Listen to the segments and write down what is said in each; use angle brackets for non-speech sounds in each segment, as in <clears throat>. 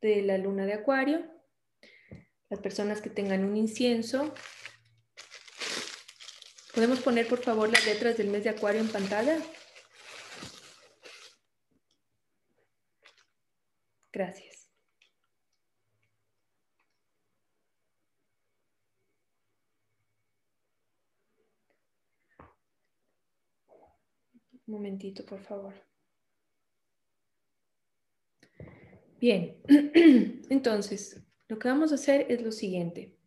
de la luna de Acuario. Las personas que tengan un incienso. ¿Podemos poner por favor las letras del mes de Acuario en pantalla? Gracias. Un momentito, por favor. Bien, <clears throat> entonces, lo que vamos a hacer es lo siguiente.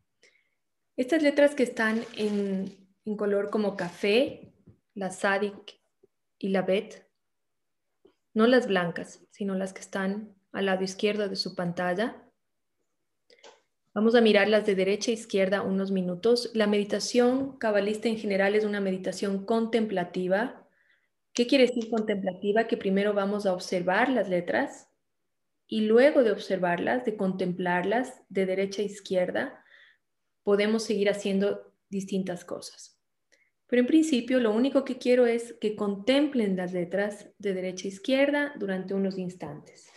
Estas letras que están en, color como café, la Sadik y la Bet, no las blancas, sino las que están al lado izquierdo de su pantalla. Vamos a mirarlas de derecha a izquierda unos minutos. La meditación cabalista en general es una meditación contemplativa. ¿Qué quiere decir contemplativa? Que primero vamos a observar las letras y luego de observarlas, de contemplarlas de derecha a izquierda, podemos seguir haciendo distintas cosas. Pero en principio lo único que quiero es que contemplen las letras de derecha a izquierda durante unos instantes.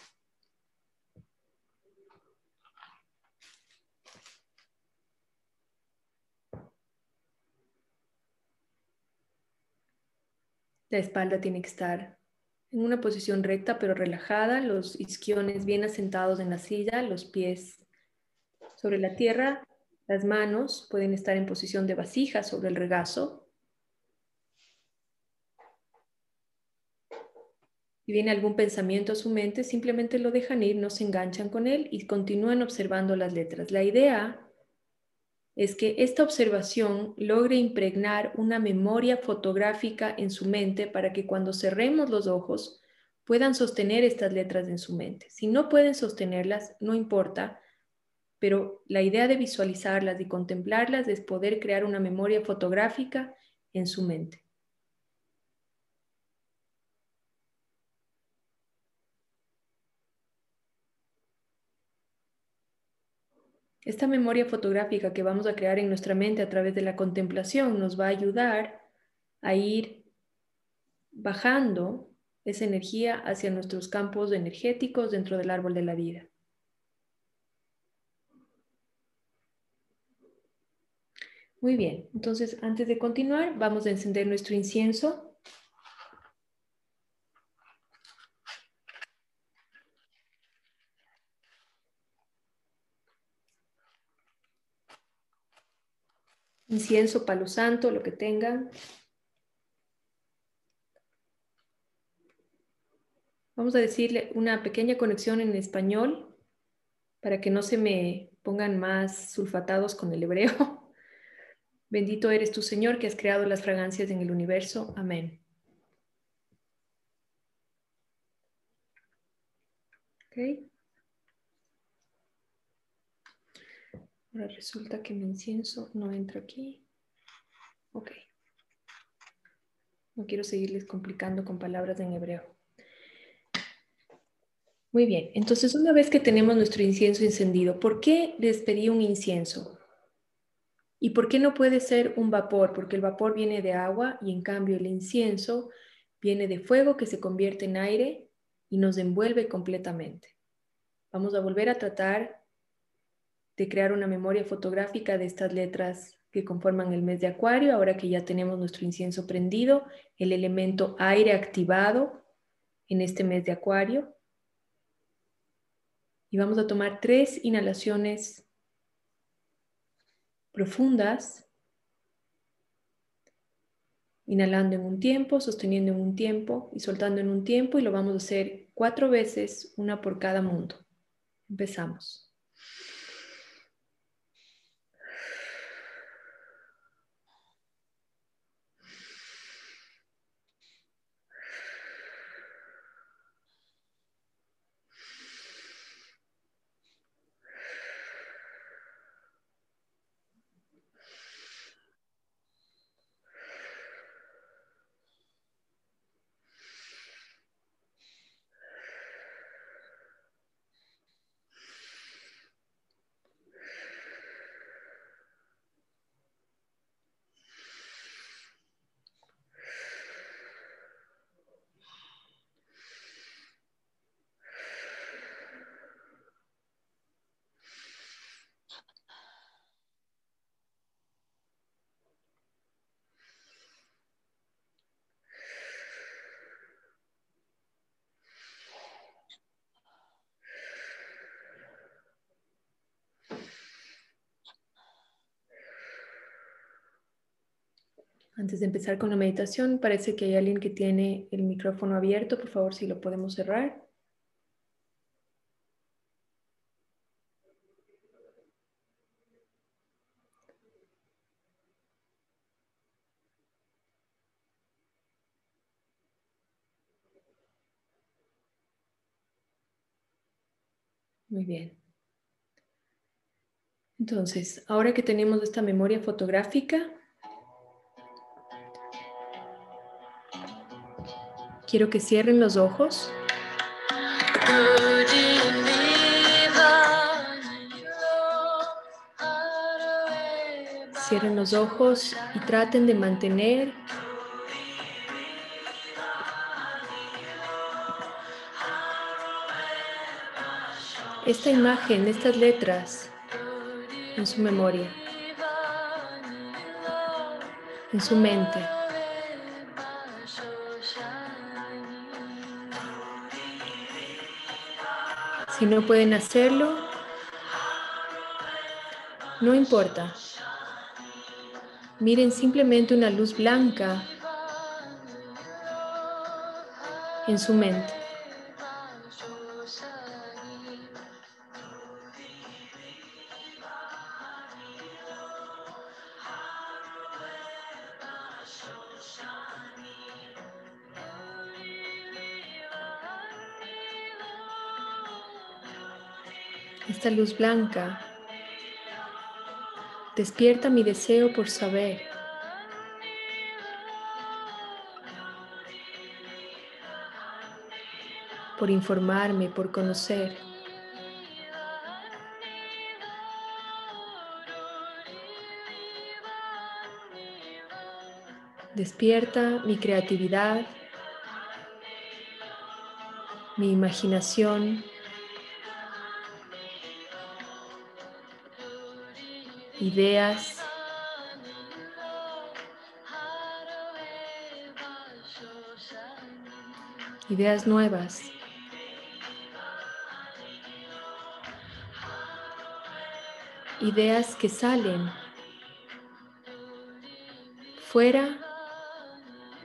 La espalda tiene que estar en una posición recta pero relajada, los isquiones bien asentados en la silla, los pies sobre la tierra, las manos pueden estar en posición de vasija sobre el regazo. Si viene algún pensamiento a su mente, simplemente lo dejan ir, no se enganchan con él y continúan observando las letras. La idea es que esta observación logre impregnar una memoria fotográfica en su mente para que cuando cerremos los ojos puedan sostener estas letras en su mente. Si no pueden sostenerlas, no importa, pero la idea de visualizarlas y contemplarlas es poder crear una memoria fotográfica en su mente. Esta memoria fotográfica que vamos a crear en nuestra mente a través de la contemplación nos va a ayudar a ir bajando esa energía hacia nuestros campos energéticos dentro del árbol de la vida. Muy bien, entonces antes de continuar vamos a encender nuestro incienso incienso, palo santo, lo que tengan. Vamos a decirle una pequeña conexión en español para que no se me pongan más sulfatados con el hebreo. <laughs> Bendito eres tu Señor que has creado las fragancias en el universo. Amén. Okay. Ahora resulta que mi incienso no entra aquí. Ok. No quiero seguirles complicando con palabras en hebreo. Muy bien, entonces una vez que tenemos nuestro incienso encendido, ¿por qué les pedí un incienso? ¿Y por qué no puede ser un vapor? Porque el vapor viene de agua y en cambio el incienso viene de fuego que se convierte en aire y nos envuelve completamente. Vamos a volver a tratar de crear una memoria fotográfica de estas letras que conforman el mes de Acuario, ahora que ya tenemos nuestro incienso prendido, el elemento aire activado en este mes de Acuario. Y vamos a tomar tres inhalaciones profundas, inhalando en un tiempo, sosteniendo en un tiempo y soltando en un tiempo y lo vamos a hacer cuatro veces, una por cada mundo. Empezamos. Antes de empezar con la meditación, parece que hay alguien que tiene el micrófono abierto. Por favor, si lo podemos cerrar. Muy bien. Entonces, ahora que tenemos esta memoria fotográfica, quiero que cierren los ojos. Cierren los ojos y traten de mantener esta imagen, estas letras en su memoria, en su mente. Si no pueden hacerlo, no importa. Miren simplemente una luz blanca en su mente. Luz blanca despierta mi deseo por saber. por informarme, por conocer. Despierta mi creatividad, mi imaginación, ideas. Ideas nuevas. Ideas que salen fuera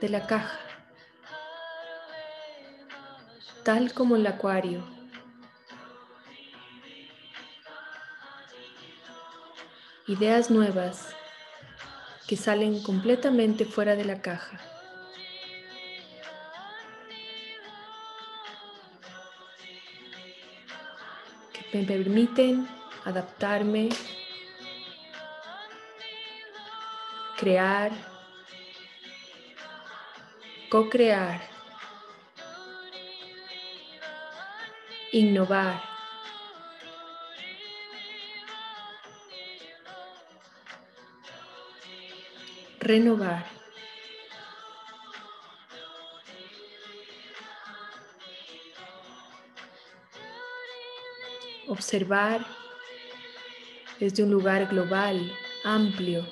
de la caja, tal como el acuario. Ideas nuevas que salen completamente fuera de la caja. Que me permiten adaptarme, crear, co-crear, innovar. Renovar. Observar desde un lugar global, amplio.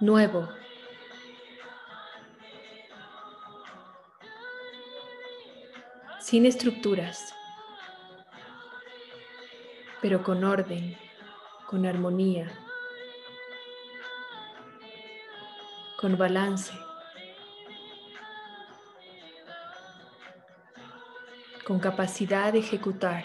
Nuevo. Sin estructuras pero con orden, con armonía, con balance, con capacidad de ejecutar.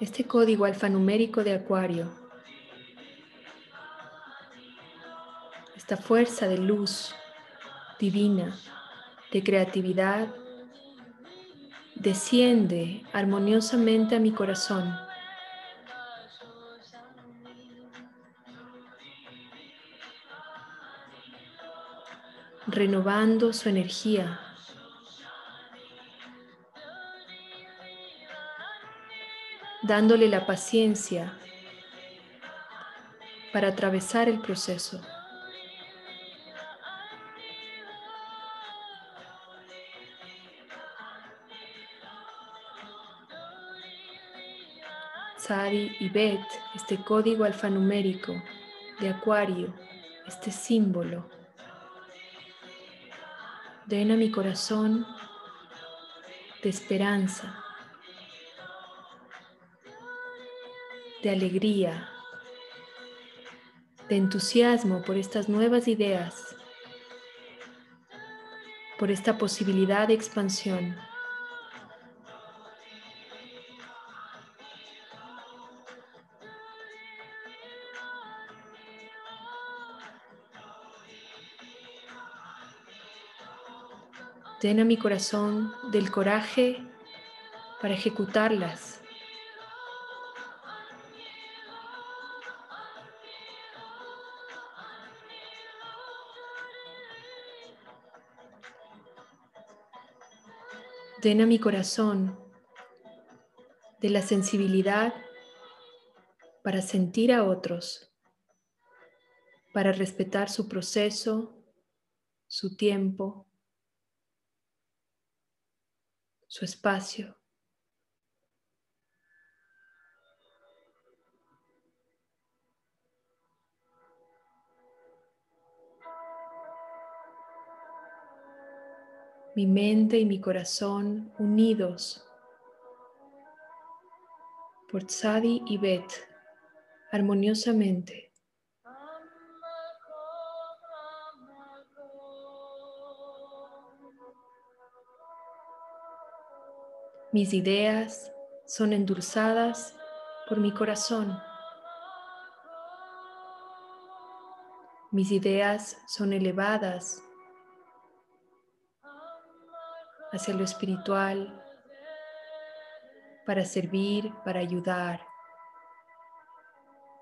Este código alfanumérico de Acuario esta fuerza de luz divina, de creatividad, desciende armoniosamente a mi corazón. renovando su energía. dándole la paciencia para atravesar el proceso. Sari y Bet, este código alfanumérico de Acuario, este símbolo. Den a mi corazón de esperanza, de alegría, de entusiasmo por estas nuevas ideas, por esta posibilidad de expansión. Den a mi corazón del coraje para ejecutarlas. Den a mi corazón de la sensibilidad para sentir a otros, para respetar su proceso, su tiempo, su espacio. Mi mente y mi corazón unidos por Tzadi y Bet armoniosamente. Mis ideas son endulzadas por mi corazón. Mis ideas son elevadas hacia lo espiritual, para servir, para ayudar,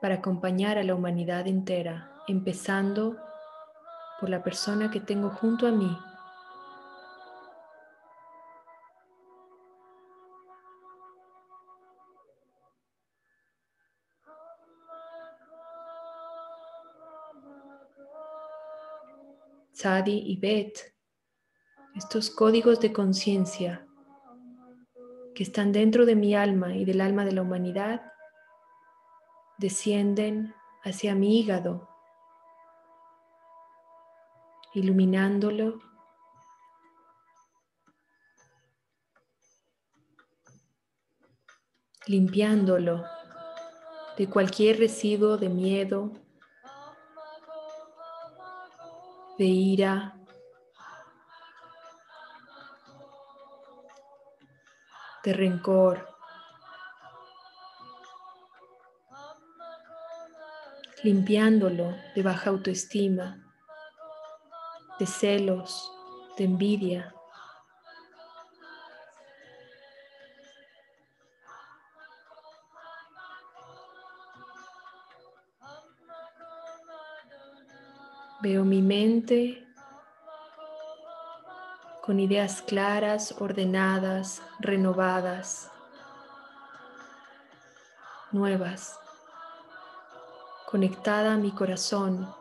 para acompañar a la humanidad entera, empezando por la persona que tengo junto a mí Sadi y Bet, estos códigos de conciencia que están dentro de mi alma y del alma de la humanidad, descienden hacia mi hígado, iluminándolo, limpiándolo de cualquier residuo de miedo, de ira, de rencor, limpiándolo de baja autoestima, de celos, de envidia. Veo mi mente con ideas claras, ordenadas, renovadas, nuevas, conectada a mi corazón,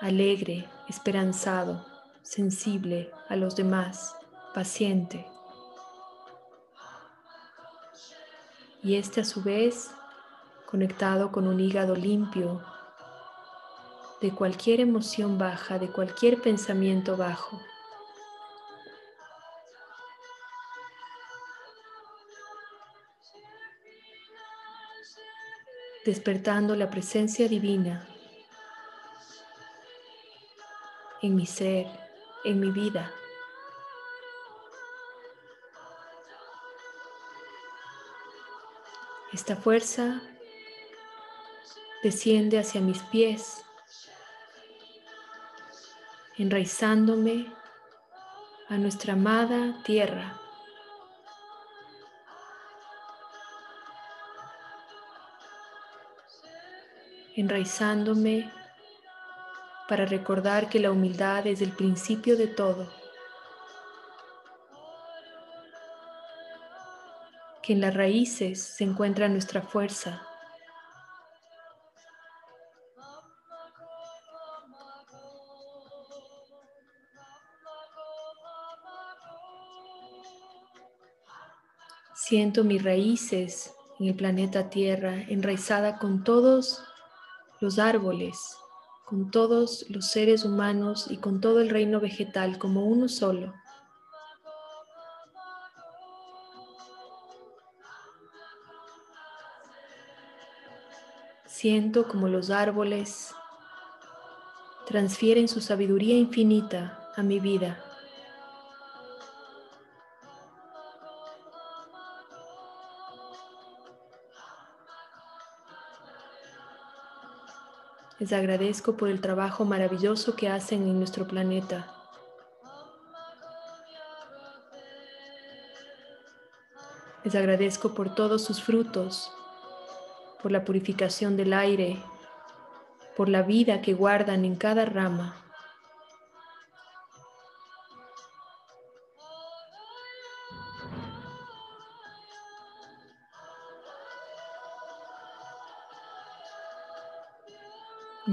alegre, esperanzado, sensible a los demás, paciente. Y este a su vez conectado con un hígado limpio, de cualquier emoción baja, de cualquier pensamiento bajo. despertando la presencia divina en mi ser, en mi vida. Esta fuerza desciende hacia mis pies enraizándome a nuestra amada tierra. enraizándome para recordar que la humildad es el principio de todo, que en las raíces se encuentra nuestra fuerza, Siento mis raíces en el planeta Tierra, enraizada con todos los árboles con todos los seres humanos y con todo el reino vegetal como uno solo. Siento como los árboles transfieren su sabiduría infinita a mi vida. Les agradezco por el trabajo maravilloso que hacen en nuestro planeta. Les agradezco por todos sus frutos, por la purificación del aire, por la vida que guardan en cada rama.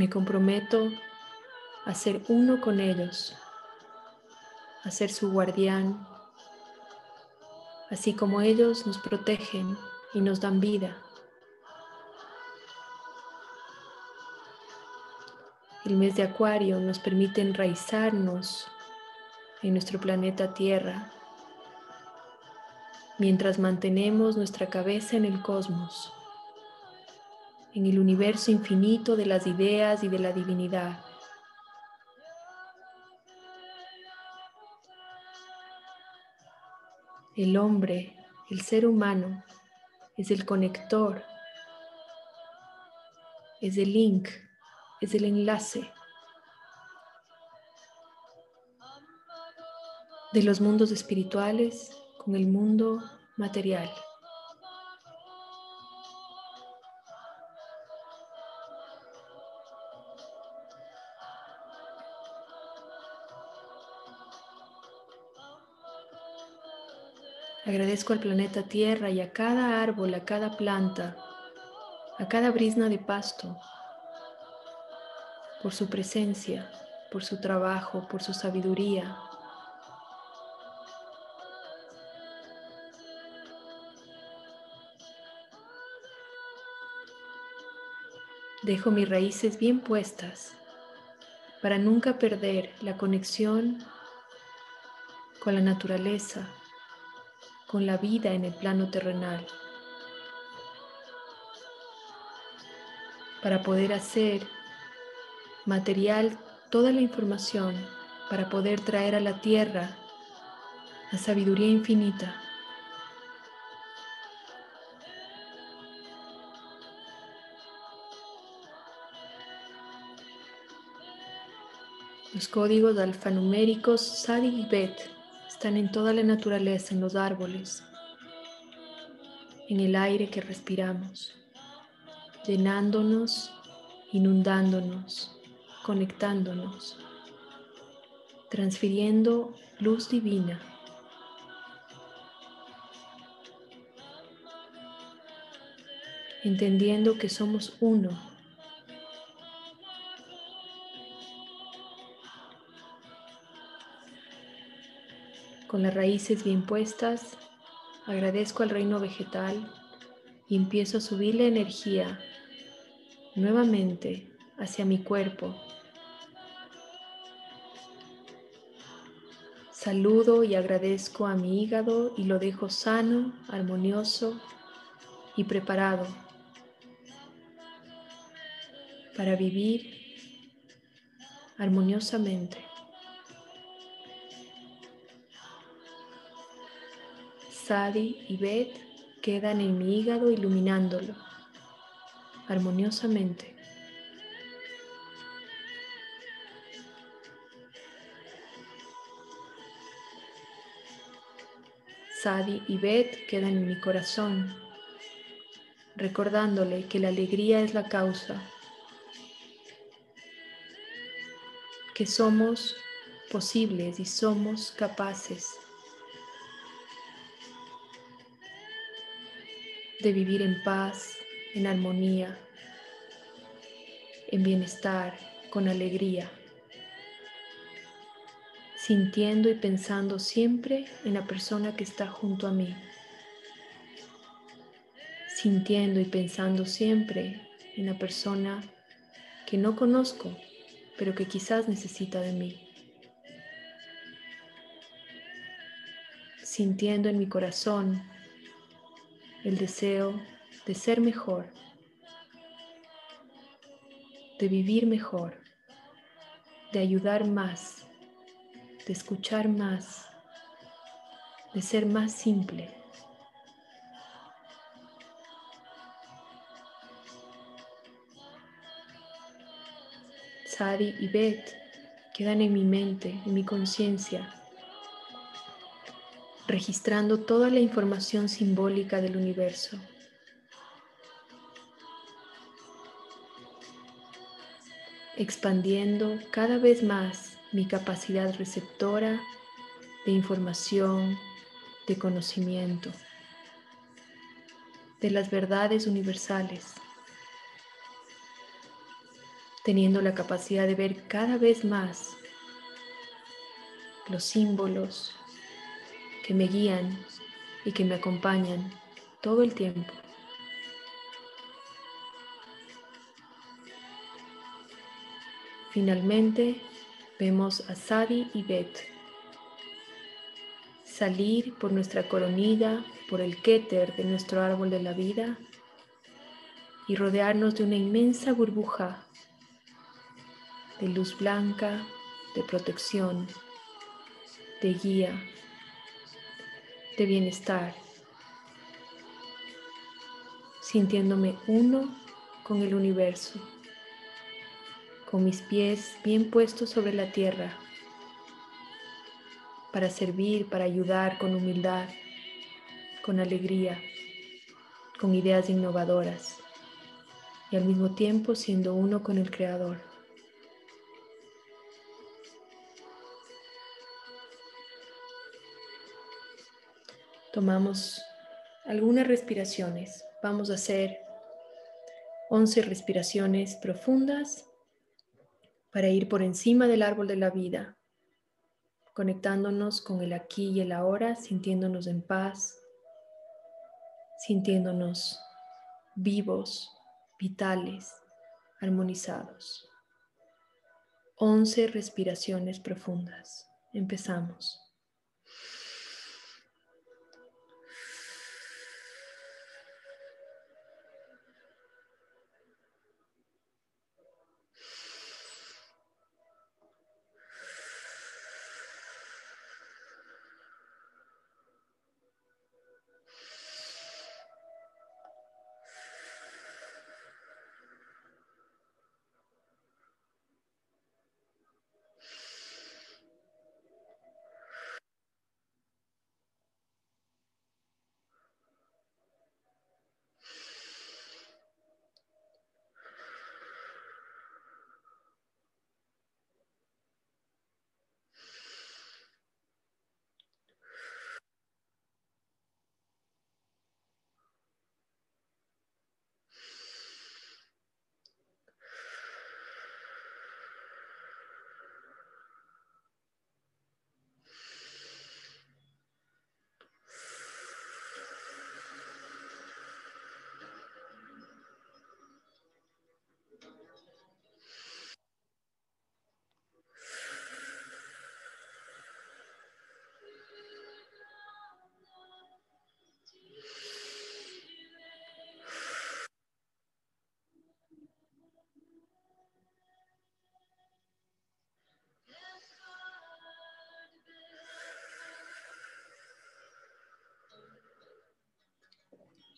Me comprometo a ser uno con ellos, a ser su guardián, así como ellos nos protegen y nos dan vida. El mes de Acuario nos permite enraizarnos en nuestro planeta Tierra mientras mantenemos nuestra cabeza en el cosmos en el universo infinito de las ideas y de la divinidad. El hombre, el ser humano, es el conector, es el link, es el enlace de los mundos espirituales con el mundo material. Agradezco al planeta Tierra y a cada árbol, a cada planta, a cada brisna de pasto, por su presencia, por su trabajo, por su sabiduría. Dejo mis raíces bien puestas para nunca perder la conexión con la naturaleza, con la vida en el plano terrenal. Para poder hacer material toda la información, para poder traer a la tierra la sabiduría infinita. Los códigos alfanuméricos SADI y BET están en toda la naturaleza, en los árboles, en el aire que respiramos, llenándonos, inundándonos, conectándonos, transfiriendo luz divina. entendiendo que somos uno Con las raíces bien puestas, agradezco al reino vegetal y empiezo a subir la energía nuevamente hacia mi cuerpo. Saludo y agradezco a mi hígado y lo dejo sano, armonioso y preparado para vivir armoniosamente. Sadi y Beth quedan en mi hígado iluminándolo armoniosamente. Sadi y Beth quedan en mi corazón, recordándole que la alegría es la causa, que somos posibles y somos capaces de vivir en paz, en armonía, en bienestar, con alegría, sintiendo y pensando siempre en la persona que está junto a mí, sintiendo y pensando siempre en la persona que no conozco, pero que quizás necesita de mí. Sintiendo en mi corazón el deseo de ser mejor, de vivir mejor, de ayudar más, de escuchar más, de ser más simple. Sadi y Beth quedan en mi mente, en mi conciencia, registrando toda la información simbólica del universo. expandiendo cada vez más mi capacidad receptora de información, de conocimiento, de las verdades universales, teniendo la capacidad de ver cada vez más los símbolos que me guían y que me acompañan todo el tiempo. Finalmente vemos a Sadi y Beth salir por nuestra coronilla, por el kéter de nuestro árbol de la vida y rodearnos de una inmensa burbuja de luz blanca, de protección, de guía, de bienestar, sintiéndome uno con el universo con mis pies bien puestos sobre la tierra, para servir, para ayudar con humildad, con alegría, con ideas innovadoras y al mismo tiempo siendo uno con el Creador. Tomamos algunas respiraciones. Vamos a hacer 11 respiraciones profundas para ir por encima del árbol de la vida, conectándonos con el aquí y el ahora, sintiéndonos en paz, sintiéndonos vivos, vitales, armonizados. Once respiraciones profundas. Empezamos.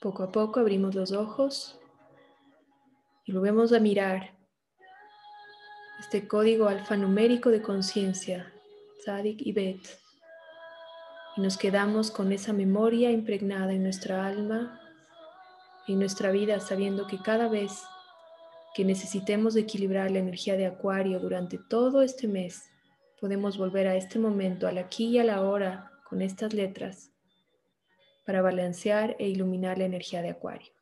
Poco a poco abrimos los ojos y volvemos a mirar este código alfanumérico de conciencia, Sadik y Bet. Y nos quedamos con esa memoria impregnada en nuestra alma en nuestra vida, sabiendo que cada vez que necesitemos equilibrar la energía de Acuario durante todo este mes, podemos volver a este momento, al aquí y a la hora, con estas letras para balancear e iluminar la energía de Acuario.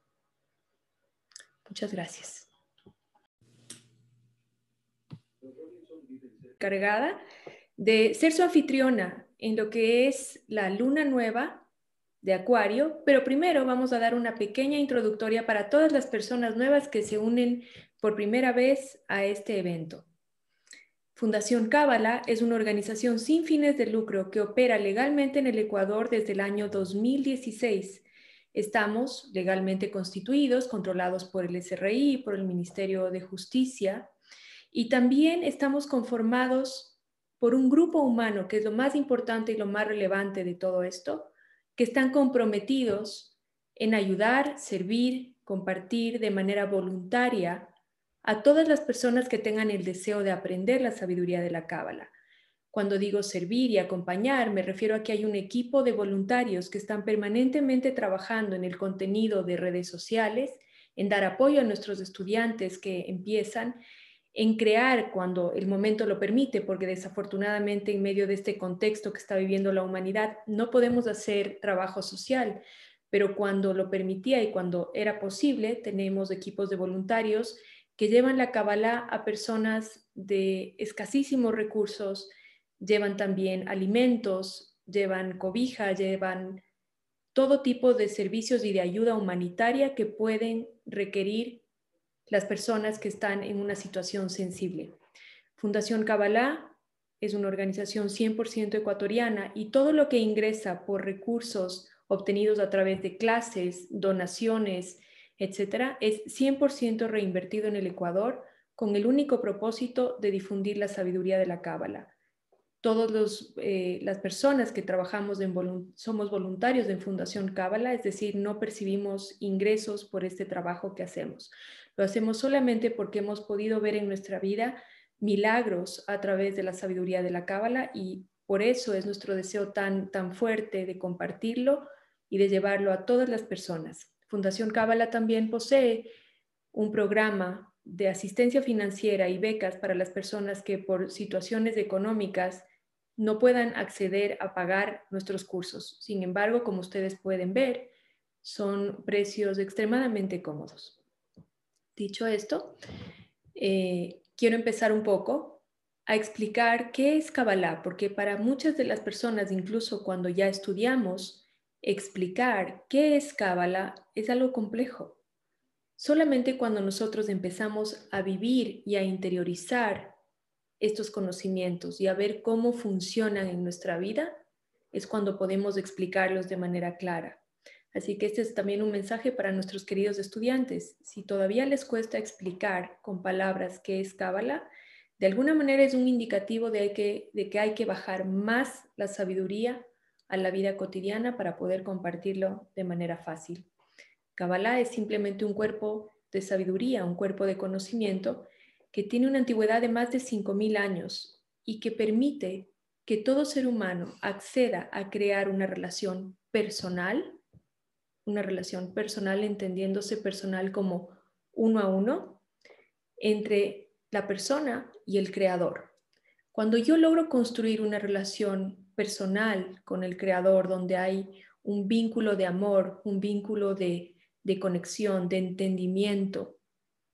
Muchas gracias. Cargada de ser su anfitriona en lo que es la luna nueva de Acuario, pero primero vamos a dar una pequeña introductoria para todas las personas nuevas que se unen por primera vez a este evento. Fundación Cábala es una organización sin fines de lucro que opera legalmente en el Ecuador desde el año 2016. Estamos legalmente constituidos, controlados por el SRI, por el Ministerio de Justicia, y también estamos conformados por un grupo humano, que es lo más importante y lo más relevante de todo esto, que están comprometidos en ayudar, servir, compartir de manera voluntaria a todas las personas que tengan el deseo de aprender la sabiduría de la Cábala. Cuando digo servir y acompañar, me refiero a que hay un equipo de voluntarios que están permanentemente trabajando en el contenido de redes sociales, en dar apoyo a nuestros estudiantes que empiezan, en crear cuando el momento lo permite, porque desafortunadamente en medio de este contexto que está viviendo la humanidad no podemos hacer trabajo social, pero cuando lo permitía y cuando era posible, tenemos equipos de voluntarios que llevan la Kabbalah a personas de escasísimos recursos, llevan también alimentos, llevan cobija, llevan todo tipo de servicios y de ayuda humanitaria que pueden requerir las personas que están en una situación sensible. Fundación Kabbalah es una organización 100% ecuatoriana y todo lo que ingresa por recursos obtenidos a través de clases, donaciones, etcétera, es 100% reinvertido en el Ecuador con el único propósito de difundir la sabiduría de la Cábala. Todas eh, las personas que trabajamos en somos voluntarios en Fundación Cábala, es decir, no percibimos ingresos por este trabajo que hacemos. Lo hacemos solamente porque hemos podido ver en nuestra vida milagros a través de la sabiduría de la Cábala y por eso es nuestro deseo tan, tan fuerte de compartirlo y de llevarlo a todas las personas. Fundación Cábala también posee un programa de asistencia financiera y becas para las personas que por situaciones económicas no puedan acceder a pagar nuestros cursos. Sin embargo, como ustedes pueden ver, son precios extremadamente cómodos. Dicho esto, eh, quiero empezar un poco a explicar qué es Kabbalah, porque para muchas de las personas, incluso cuando ya estudiamos explicar qué es Cábala es algo complejo. Solamente cuando nosotros empezamos a vivir y a interiorizar estos conocimientos y a ver cómo funcionan en nuestra vida, es cuando podemos explicarlos de manera clara. Así que este es también un mensaje para nuestros queridos estudiantes. Si todavía les cuesta explicar con palabras qué es Cábala, de alguna manera es un indicativo de que, de que hay que bajar más la sabiduría a la vida cotidiana para poder compartirlo de manera fácil. Kabbalah es simplemente un cuerpo de sabiduría, un cuerpo de conocimiento que tiene una antigüedad de más de 5.000 años y que permite que todo ser humano acceda a crear una relación personal, una relación personal entendiéndose personal como uno a uno, entre la persona y el creador. Cuando yo logro construir una relación personal con el creador, donde hay un vínculo de amor, un vínculo de, conexión, de entendimiento,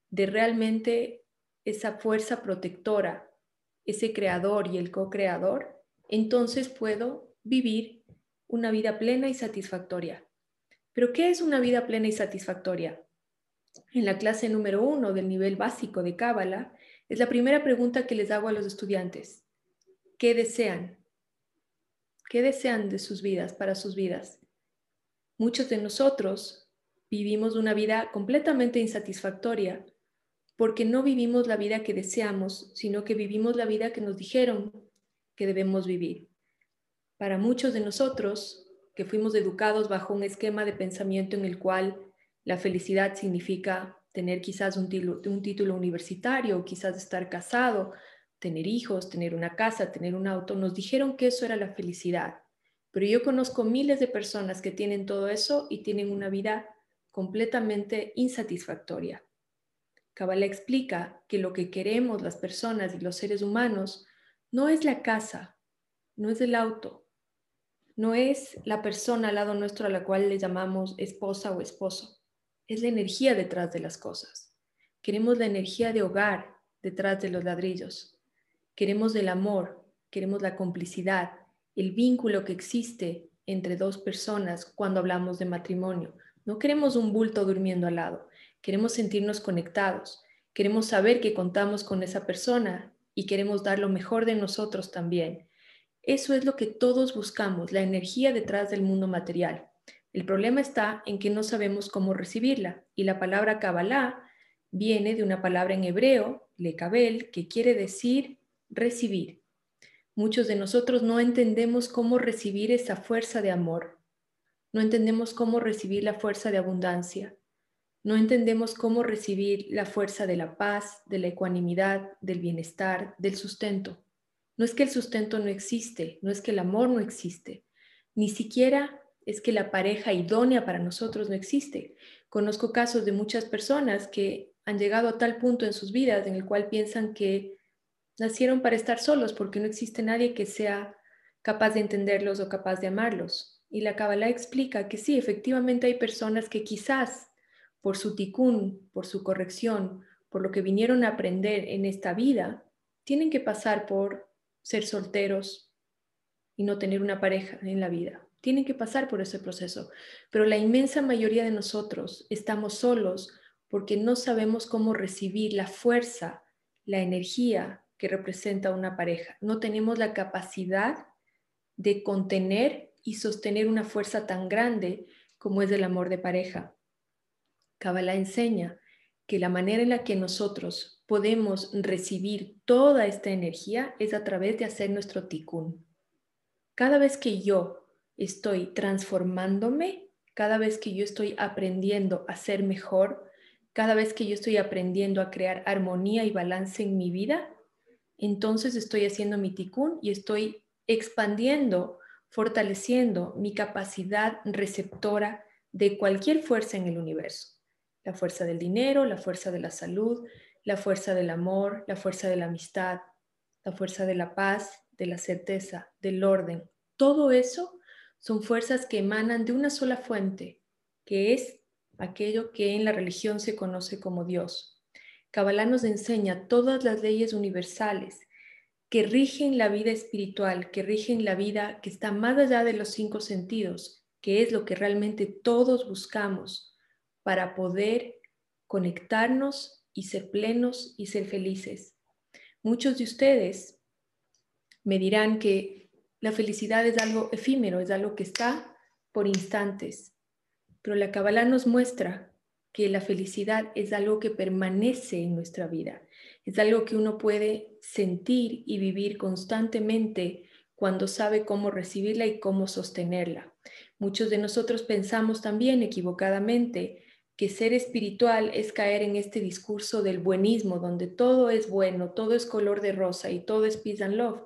de realmente esa fuerza protectora, ese creador y el co-creador, entonces puedo vivir una vida plena y satisfactoria. Pero ¿qué es una vida plena y satisfactoria? En la clase número uno del nivel básico de Cábala, es la primera pregunta que les hago a los estudiantes. ¿Qué desean? ¿Qué desean de sus vidas, para sus vidas? Muchos de nosotros vivimos una vida completamente insatisfactoria porque no vivimos la vida que deseamos, sino que vivimos la vida que nos dijeron que debemos vivir. Para muchos de nosotros, que fuimos educados bajo un esquema de pensamiento en el cual la felicidad significa tener quizás un, un título universitario, quizás estar casado, tener hijos, tener una casa, tener un auto, nos dijeron que eso era la felicidad. Pero yo conozco miles de personas que tienen todo eso y tienen una vida completamente insatisfactoria. Kabbalah explica que lo que queremos las personas y los seres humanos no es la casa, no es el auto, no es la persona al lado nuestro a la cual le llamamos esposa o esposo, es la energía detrás de las cosas. Queremos la energía de hogar detrás de los ladrillos. Queremos el amor, queremos la complicidad, el vínculo que existe entre dos personas cuando hablamos de matrimonio. No queremos un bulto durmiendo al lado, queremos sentirnos conectados, queremos saber que contamos con esa persona y queremos dar lo mejor de nosotros también. Eso es lo que todos buscamos, la energía detrás del mundo material. El problema está en que no sabemos cómo recibirla y la palabra Kabbalah viene de una palabra en hebreo, lekabel, que quiere decir recibir. Muchos de nosotros no entendemos cómo recibir esa fuerza de amor. No entendemos cómo recibir la fuerza de abundancia. No entendemos cómo recibir la fuerza de la paz, de la ecuanimidad, del bienestar, del sustento. No es que el sustento no existe, no es que el amor no existe, ni siquiera es que la pareja idónea para nosotros no existe. Conozco casos de muchas personas que han llegado a tal punto en sus vidas en el cual piensan que nacieron para estar solos porque no existe nadie que sea capaz de entenderlos o capaz de amarlos. Y la Kabbalah explica que sí, efectivamente hay personas que quizás por su ticún, por su corrección, por lo que vinieron a aprender en esta vida, tienen que pasar por ser solteros y no tener una pareja en la vida tienen que pasar por ese proceso, pero la inmensa mayoría de nosotros estamos solos porque no sabemos cómo recibir la fuerza, la energía que representa una pareja. No tenemos la capacidad de contener y sostener una fuerza tan grande como es el amor de pareja. Kabbalah enseña que la manera en la que nosotros podemos recibir toda esta energía es a través de hacer nuestro tikkun. Cada vez que yo estoy transformándome, cada vez que yo estoy aprendiendo a ser mejor, cada vez que yo estoy aprendiendo a crear armonía y balance en mi vida, entonces estoy haciendo mi ticún y estoy expandiendo, fortaleciendo mi capacidad receptora de cualquier fuerza en el universo. La fuerza del dinero, la fuerza de la salud, la fuerza del amor, la fuerza de la amistad, la fuerza de la paz, de la certeza, del orden. Todo eso son fuerzas que emanan de una sola fuente, que es aquello que en la religión se conoce como Dios. Kabbalah nos enseña todas las leyes universales que rigen la vida espiritual, que rigen la vida que está más allá de los cinco sentidos, que es lo que realmente todos buscamos para poder conectarnos y ser plenos y ser felices. Muchos de ustedes me dirán que la felicidad es algo efímero, es algo que está por instantes, pero la Kabbalah nos muestra que la felicidad es algo que permanece en nuestra vida, es algo que uno puede sentir y vivir constantemente cuando sabe cómo recibirla y cómo sostenerla. Muchos de nosotros pensamos también equivocadamente que ser espiritual es caer en este discurso del buenismo, donde todo es bueno, todo es color de rosa y todo es peace and love.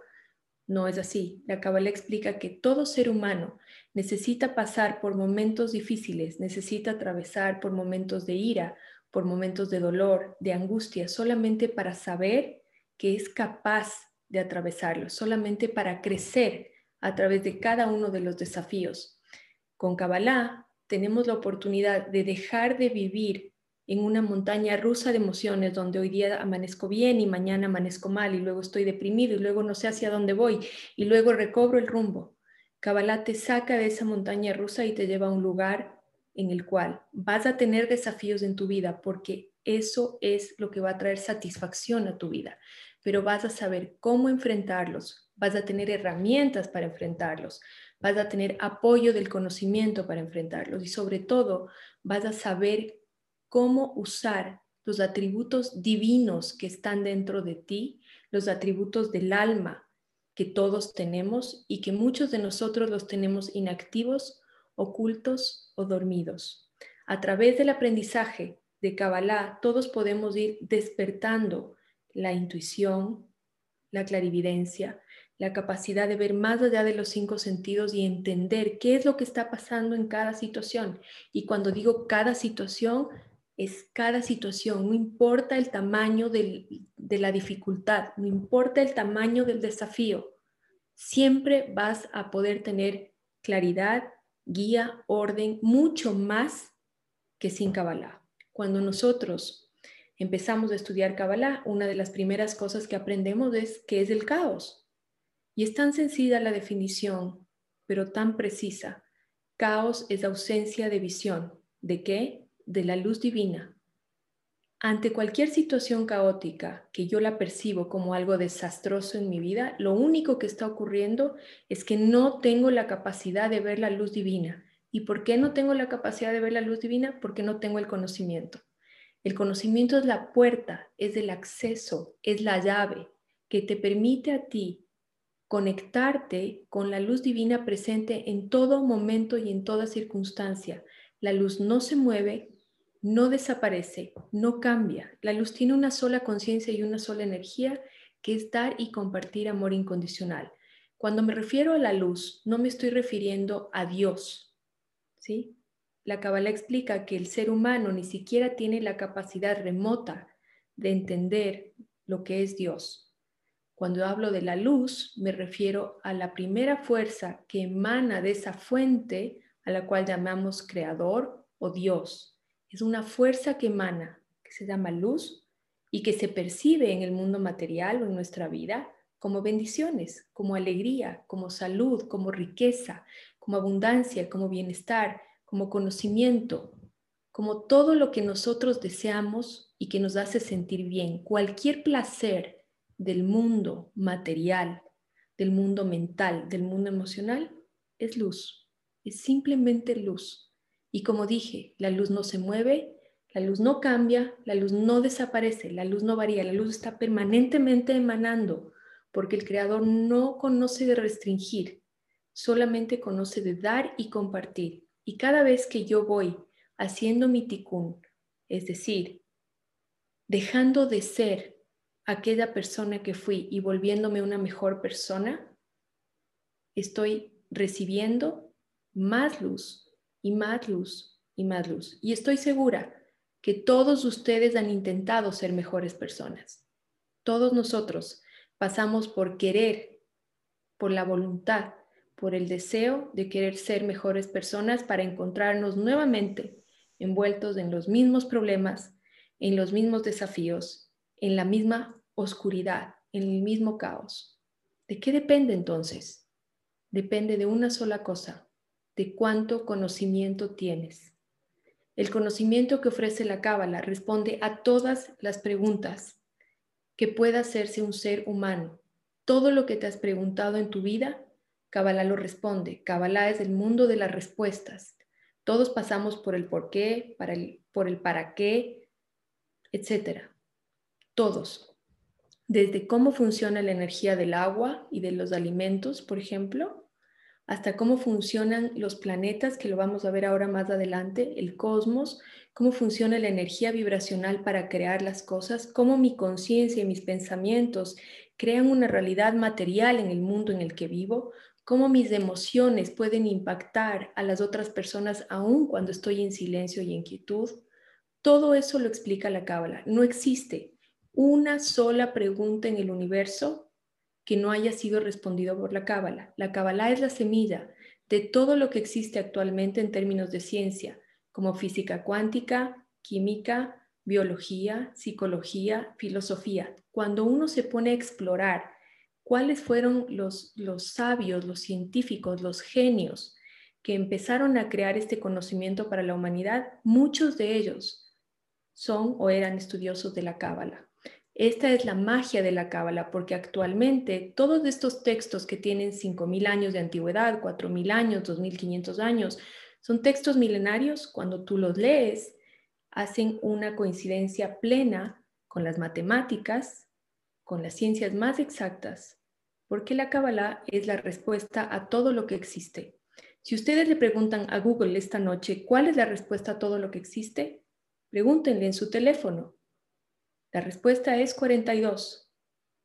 No es así. La Kabbalah explica que todo ser humano necesita pasar por momentos difíciles, necesita atravesar por momentos de ira, por momentos de dolor, de angustia, solamente para saber que es capaz de atravesarlo, solamente para crecer a través de cada uno de los desafíos. Con Kabbalah tenemos la oportunidad de dejar de vivir en una montaña rusa de emociones donde hoy día amanezco bien y mañana amanezco mal y luego estoy deprimido y luego no sé hacia dónde voy y luego recobro el rumbo. Kabbalah te saca de esa montaña rusa y te lleva a un lugar en el cual vas a tener desafíos en tu vida porque eso es lo que va a traer satisfacción a tu vida, pero vas a saber cómo enfrentarlos, vas a tener herramientas para enfrentarlos, vas a tener apoyo del conocimiento para enfrentarlos y sobre todo vas a saber cómo usar los atributos divinos que están dentro de ti, los atributos del alma que todos tenemos y que muchos de nosotros los tenemos inactivos, ocultos o dormidos. A través del aprendizaje de Kabbalah, todos podemos ir despertando la intuición, la clarividencia, la capacidad de ver más allá de los cinco sentidos y entender qué es lo que está pasando en cada situación. Y cuando digo cada situación, es cada situación, no importa el tamaño de la dificultad, no importa el tamaño del desafío, siempre vas a poder tener claridad, guía, orden, mucho más que sin Kabbalah. Cuando nosotros empezamos a estudiar Kabbalah, una de las primeras cosas que aprendemos es qué es el caos. Y es tan sencilla la definición, pero tan precisa. Caos es ausencia de visión. ¿De qué? De la luz divina. ante cualquier situación caótica que yo la percibo como algo desastroso en mi vida, lo único que está ocurriendo es que no tengo la capacidad de ver la luz divina. ¿Y por qué no tengo la capacidad de ver la luz divina? Porque no tengo el conocimiento. El conocimiento es la puerta, es el acceso, es la llave que te permite a ti conectarte con la luz divina presente en todo momento y en toda circunstancia. La luz no se mueve, no desaparece, no cambia. La luz tiene una sola conciencia y una sola energía que es dar y compartir amor incondicional. Cuando me refiero a la luz, no me estoy refiriendo a Dios, ¿sí? La Kabbalah explica que el ser humano ni siquiera tiene la capacidad remota de entender lo que es Dios. Cuando hablo de la luz, me refiero a la primera fuerza que emana de esa fuente a la cual llamamos creador o Dios es una fuerza que emana, que se llama luz y que se percibe en el mundo material o en nuestra vida como bendiciones, como alegría, como salud, como riqueza, como abundancia, como bienestar, como conocimiento, como todo lo que nosotros deseamos y que nos hace sentir bien. Cualquier placer del mundo material, del mundo mental, del mundo emocional, es luz, es simplemente luz. Y como dije, la luz no se mueve, la luz no cambia, la luz no desaparece, la luz no varía, la luz está permanentemente emanando, porque el creador no conoce de restringir, solamente conoce de dar y compartir. Y cada vez que yo voy haciendo mi tikkun, es decir, dejando de ser aquella persona que fui y volviéndome una mejor persona, estoy recibiendo más luz, y más luz y más luz. Y estoy segura que todos ustedes han intentado ser mejores personas. Todos nosotros pasamos por querer, por la voluntad, por el deseo de querer ser mejores personas para encontrarnos nuevamente envueltos en los mismos problemas, en los mismos desafíos, en la misma oscuridad, en el mismo caos. ¿De qué depende entonces? Depende de una sola cosa, de cuánto conocimiento tienes. El conocimiento que ofrece la Cábala responde a todas las preguntas que pueda hacerse un ser humano. Todo lo que te has preguntado en tu vida, Cábala lo responde. Cábala es el mundo de las respuestas. Todos pasamos por el por qué, para el, por el para qué, etc. Todos. Desde cómo funciona la energía del agua y de los alimentos, por ejemplo, hasta cómo funcionan los planetas, que lo vamos a ver ahora más adelante, el cosmos, cómo funciona la energía vibracional para crear las cosas, cómo mi conciencia y mis pensamientos crean una realidad material en el mundo en el que vivo, cómo mis emociones pueden impactar a las otras personas aún cuando estoy en silencio y en quietud. Todo eso lo explica la Cábala. No existe una sola pregunta en el universo que no haya sido respondido por la Cábala. La Cábala es la semilla de todo lo que existe actualmente en términos de ciencia, como física cuántica, química, biología, psicología, filosofía. Cuando uno se pone a explorar cuáles fueron los, los sabios, los científicos, los genios que empezaron a crear este conocimiento para la humanidad, muchos de ellos son o eran estudiosos de la Cábala. Esta es la magia de la Cábala, porque actualmente todos estos textos que tienen 5.000 años de antigüedad, 4.000 años, 2.500 años, son textos milenarios. Cuando tú los lees, hacen una coincidencia plena con las matemáticas, con las ciencias más exactas, porque la Cábala es la respuesta a todo lo que existe. Si ustedes le preguntan a Google esta noche cuál es la respuesta a todo lo que existe, pregúntenle en su teléfono la respuesta es 42.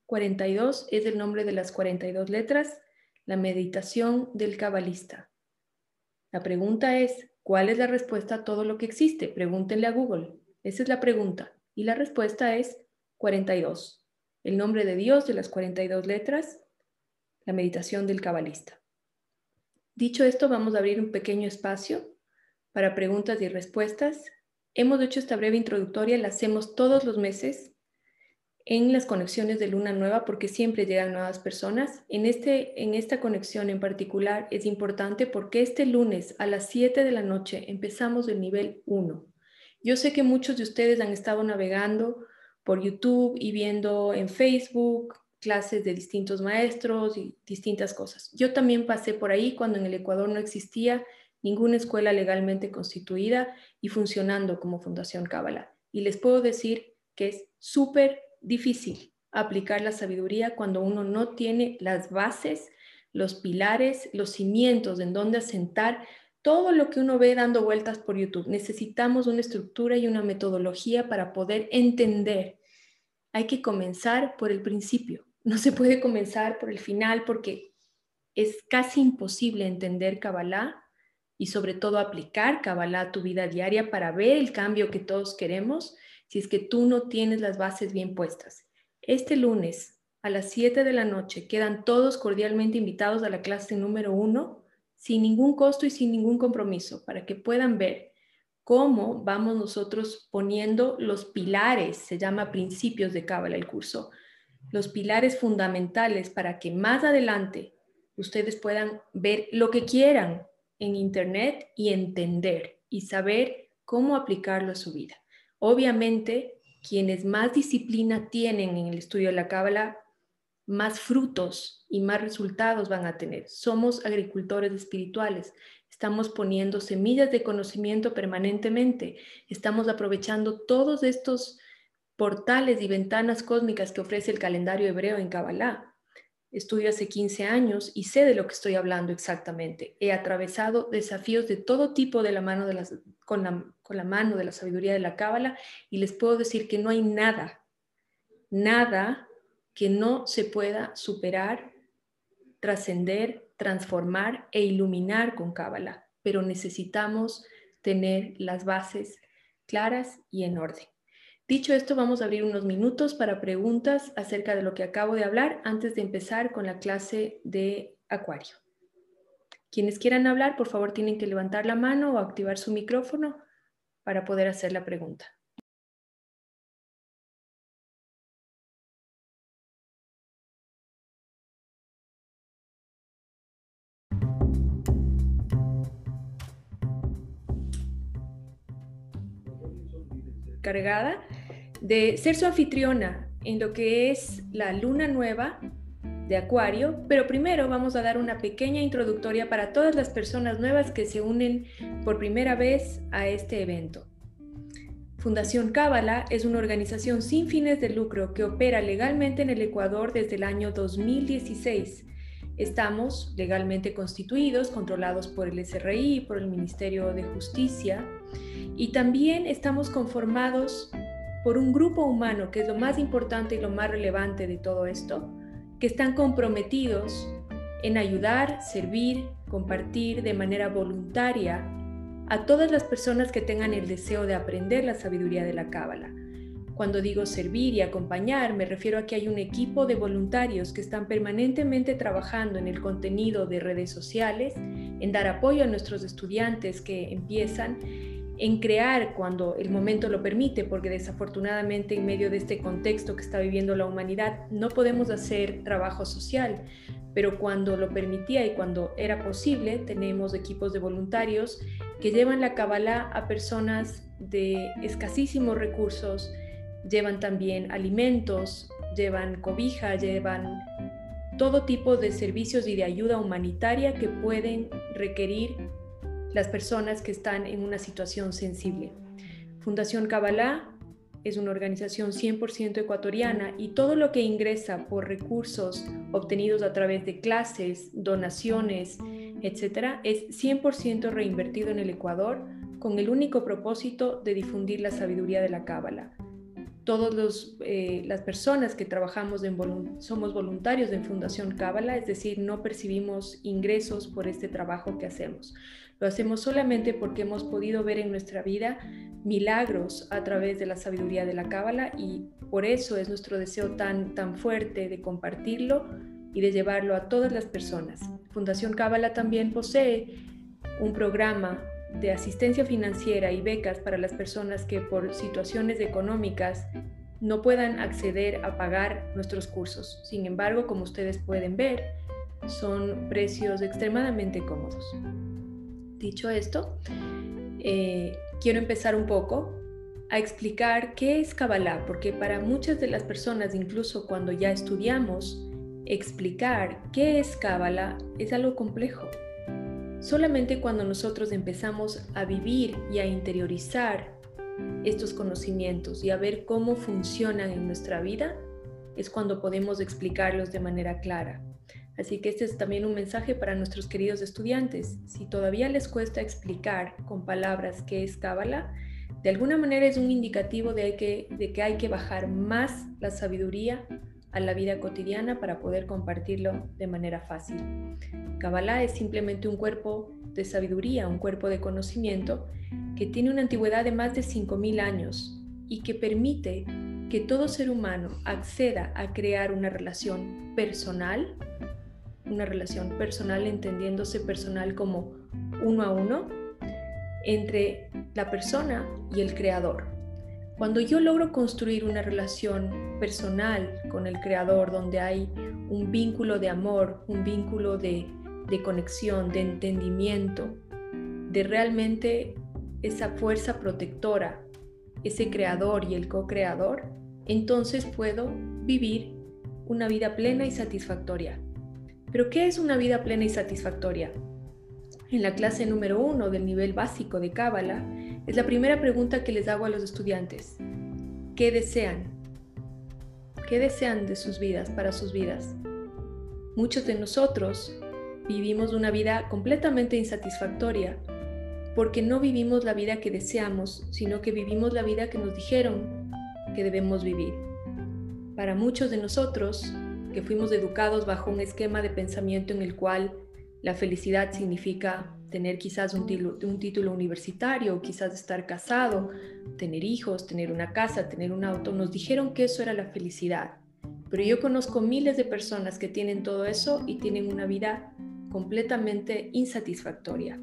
42 es el nombre de las 42 letras, la meditación del cabalista. La pregunta es, ¿cuál es la respuesta a todo lo que existe? Pregúntenle a Google. Esa es la pregunta. Y la respuesta es 42. El nombre de Dios de las 42 letras, la meditación del cabalista. Dicho esto, vamos a abrir un pequeño espacio para preguntas y respuestas Hemos hecho esta breve introductoria, la hacemos todos los meses en las conexiones de Luna Nueva porque siempre llegan nuevas personas. En, este, en esta conexión en particular es importante porque este lunes a las 7 de la noche empezamos el nivel 1 Yo sé que muchos de ustedes han estado navegando por YouTube y viendo en Facebook clases de distintos maestros y distintas cosas. Yo también pasé por ahí cuando en el Ecuador no existía ninguna escuela legalmente constituida y funcionando como Fundación Cábala. Y les puedo decir que es súper difícil aplicar la sabiduría cuando uno no tiene las bases, los pilares, los cimientos en donde asentar todo lo que uno ve dando vueltas por YouTube. Necesitamos una estructura y una metodología para poder entender. Hay que comenzar por el principio. No se puede comenzar por el final porque es casi imposible entender Kabbalah y sobre todo aplicar Kabbalah a tu vida diaria para ver el cambio que todos queremos si es que tú no tienes las bases bien puestas. Este lunes a las 7 de la noche quedan todos cordialmente invitados a la clase número uno sin ningún costo y sin ningún compromiso para que puedan ver cómo vamos nosotros poniendo los pilares, se llama principios de Cábala el curso, los pilares fundamentales para que más adelante ustedes puedan ver lo que quieran en Internet y entender y saber cómo aplicarlo a su vida. Obviamente, quienes más disciplina tienen en el estudio de la cábala, más frutos y más resultados van a tener. Somos agricultores espirituales. Estamos poniendo semillas de conocimiento permanentemente. Estamos aprovechando todos estos portales y ventanas cósmicas que ofrece el calendario hebreo en Kabbalah Estudio hace 15 años y sé de lo que estoy hablando exactamente. He atravesado desafíos de todo tipo de la mano de las, con, la, con la mano de la sabiduría de la cábala y les puedo decir que no hay nada, nada que no se pueda superar, trascender, transformar e iluminar con cábala, pero necesitamos tener las bases claras y en orden. Dicho esto, vamos a abrir unos minutos para preguntas acerca de lo que acabo de hablar antes de empezar con la clase de Acuario. Quienes quieran hablar, por favor, tienen que levantar la mano o activar su micrófono para poder hacer la pregunta. Cargada de ser su anfitriona en lo que es la luna nueva de Acuario, pero primero vamos a dar una pequeña introductoria para todas las personas nuevas que se unen por primera vez a este evento. Fundación Cábala es una organización sin fines de lucro que opera legalmente en el Ecuador desde el año 2016. Estamos legalmente constituidos, controlados por el SRI por el Ministerio de Justicia, y también estamos conformados por un grupo humano, que es lo más importante y lo más relevante de todo esto, que están comprometidos en ayudar, servir, compartir de manera voluntaria a todas las personas que tengan el deseo de aprender la sabiduría de la Cábala. Cuando digo servir y acompañar, me refiero a que hay un equipo de voluntarios que están permanentemente trabajando en el contenido de redes sociales, en dar apoyo a nuestros estudiantes que empiezan en crear cuando el momento lo permite, porque desafortunadamente en medio de este contexto que está viviendo la humanidad no podemos hacer trabajo social, pero cuando lo permitía y cuando era posible, tenemos equipos de voluntarios que llevan la Kabbalah a personas de escasísimos recursos, llevan también alimentos, llevan cobija, llevan todo tipo de servicios y de ayuda humanitaria que pueden requerir las personas que están en una situación sensible. Fundación Kabbalah es una organización 100% ecuatoriana y todo lo que ingresa por recursos obtenidos a través de clases, donaciones, etcétera, es 100% reinvertido en el Ecuador con el único propósito de difundir la sabiduría de la Cábala. Todas eh, las personas que trabajamos en somos voluntarios en Fundación Cábala, es decir, no percibimos ingresos por este trabajo que hacemos. Lo hacemos solamente porque hemos podido ver en nuestra vida milagros a través de la sabiduría de la Cábala y por eso es nuestro deseo tan, tan fuerte de compartirlo y de llevarlo a todas las personas. Fundación Cábala también posee un programa de asistencia financiera y becas para las personas que por situaciones económicas no puedan acceder a pagar nuestros cursos. Sin embargo, como ustedes pueden ver, son precios extremadamente cómodos. Dicho esto, eh, quiero empezar un poco a explicar qué es Kabbalah, porque para muchas de las personas, incluso cuando ya estudiamos, explicar qué es Kabbalah es algo complejo. Solamente cuando nosotros empezamos a vivir y a interiorizar estos conocimientos y a ver cómo funcionan en nuestra vida, es cuando podemos explicarlos de manera clara. Así que este es también un mensaje para nuestros queridos estudiantes. Si todavía les cuesta explicar con palabras qué es Cábala, de alguna manera es un indicativo de que, de que hay que bajar más la sabiduría a la vida cotidiana para poder compartirlo de manera fácil. Kabbalah es simplemente un cuerpo de sabiduría, un cuerpo de conocimiento que tiene una antigüedad de más de 5.000 años y que permite que todo ser humano acceda a crear una relación personal una relación personal, entendiéndose personal como uno a uno, entre la persona y el creador. Cuando yo logro construir una relación personal con el creador, donde hay un vínculo de amor, un vínculo de, de conexión, de entendimiento, de realmente esa fuerza protectora, ese creador y el co-creador, entonces puedo vivir una vida plena y satisfactoria. Pero ¿qué es una vida plena y satisfactoria? En la clase número uno del nivel básico de Cábala, es la primera pregunta que les hago a los estudiantes. ¿Qué desean? ¿Qué desean de sus vidas, para sus vidas? Muchos de nosotros vivimos una vida completamente insatisfactoria porque no vivimos la vida que deseamos, sino que vivimos la vida que nos dijeron que debemos vivir. Para muchos de nosotros, que fuimos educados bajo un esquema de pensamiento en el cual la felicidad significa tener quizás un, título universitario, quizás estar casado, tener hijos, tener una casa, tener un auto. Nos dijeron que eso era la felicidad. Pero yo conozco miles de personas que tienen todo eso y tienen una vida completamente insatisfactoria.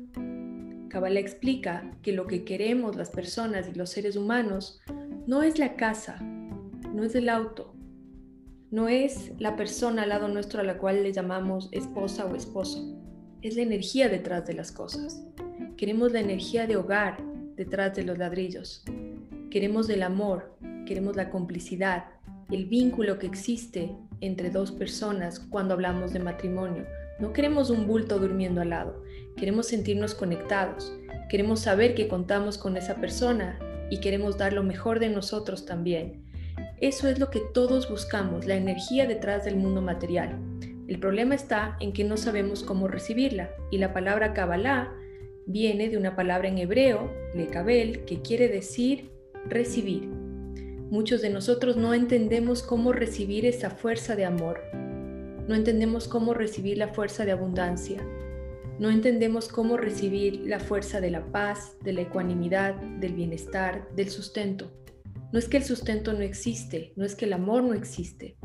Kabbalah explica que lo que queremos las personas y los seres humanos no es la casa, no es el auto, no es la persona al lado nuestro a la cual le llamamos esposa o esposo, es la energía detrás de las cosas. Queremos la energía de hogar detrás de los ladrillos. Queremos el amor, queremos la complicidad, el vínculo que existe entre dos personas cuando hablamos de matrimonio. No queremos un bulto durmiendo al lado, queremos sentirnos conectados, queremos saber que contamos con esa persona y queremos dar lo mejor de nosotros también. Eso es lo que todos buscamos, la energía detrás del mundo material. El problema está en que no sabemos cómo recibirla y la palabra Kabbalah viene de una palabra en hebreo, lekabel, que quiere decir recibir. Muchos de nosotros no entendemos cómo recibir esa fuerza de amor. No entendemos cómo recibir la fuerza de abundancia. No entendemos cómo recibir la fuerza de la paz, de la ecuanimidad, del bienestar, del sustento. No es que el sustento no existe, no es que el amor no existe,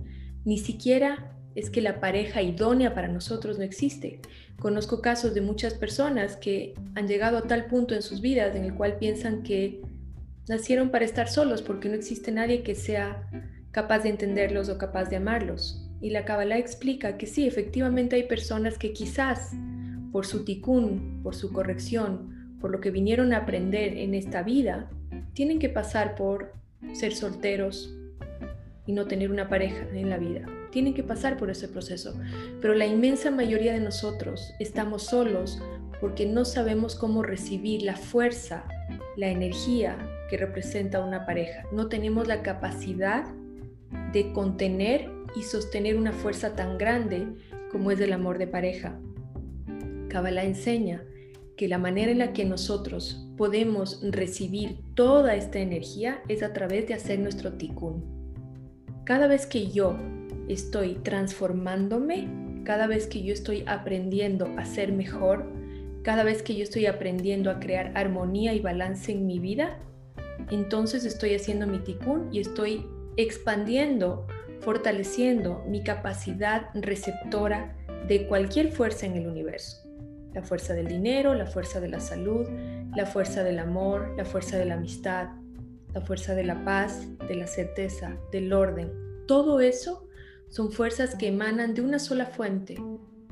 ni siquiera es que la pareja idónea para nosotros no existe. Conozco casos de muchas personas que han llegado a tal punto en sus vidas en el cual piensan que nacieron para estar solos porque no existe nadie que sea capaz de entenderlos o capaz de amarlos. Y la Kabbalah explica que sí, efectivamente hay personas que quizás por su tikkun, por su corrección, por lo que vinieron a aprender en esta vida, tienen que pasar por ser solteros y no tener una pareja en la vida. Tienen que pasar por ese proceso. Pero la inmensa mayoría de nosotros estamos solos porque no sabemos cómo recibir la fuerza, la energía que representa una pareja. No tenemos la capacidad de contener y sostener una fuerza tan grande como es el amor de pareja. Kabbalah enseña que la manera en la que nosotros podemos recibir toda esta energía es a través de hacer nuestro tikkun. Cada vez que yo estoy transformándome, cada vez que yo estoy aprendiendo a ser mejor, cada vez que yo estoy aprendiendo a crear armonía y balance en mi vida, entonces estoy haciendo mi tikkun y estoy expandiendo, fortaleciendo mi capacidad receptora de cualquier fuerza en el universo la fuerza del dinero, la fuerza de la salud, la fuerza del amor, la fuerza de la amistad, la fuerza de la paz, de la certeza, del orden. Todo eso son fuerzas que emanan de una sola fuente,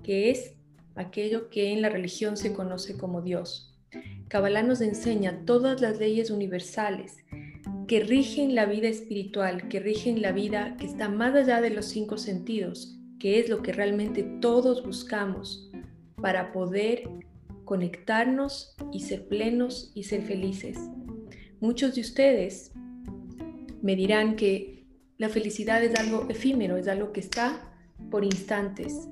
que es aquello que en la religión se conoce como Dios. Kabbalah nos enseña todas las leyes universales que rigen la vida espiritual, que rigen la vida que está más allá de los cinco sentidos, que es lo que realmente todos buscamos para poder conectarnos y ser plenos y ser felices. Muchos de ustedes me dirán que la felicidad es algo efímero, es algo que está por instantes,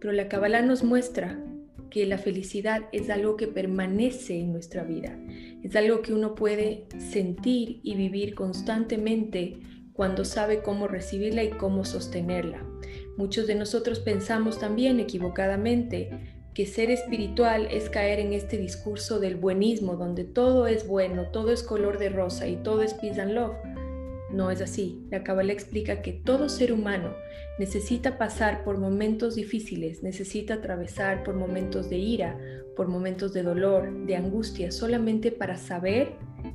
pero la Kabbalah nos muestra que la felicidad es algo que permanece en nuestra vida, es algo que uno puede sentir y vivir constantemente cuando sabe cómo recibirla y cómo sostenerla. Muchos de nosotros pensamos también equivocadamente que ser espiritual es caer en este discurso del buenismo, donde todo es bueno, todo es color de rosa y todo es peace and love. No es así. La Kabbalah explica que todo ser humano necesita pasar por momentos difíciles, necesita atravesar por momentos de ira, por momentos de dolor, de angustia, solamente para saber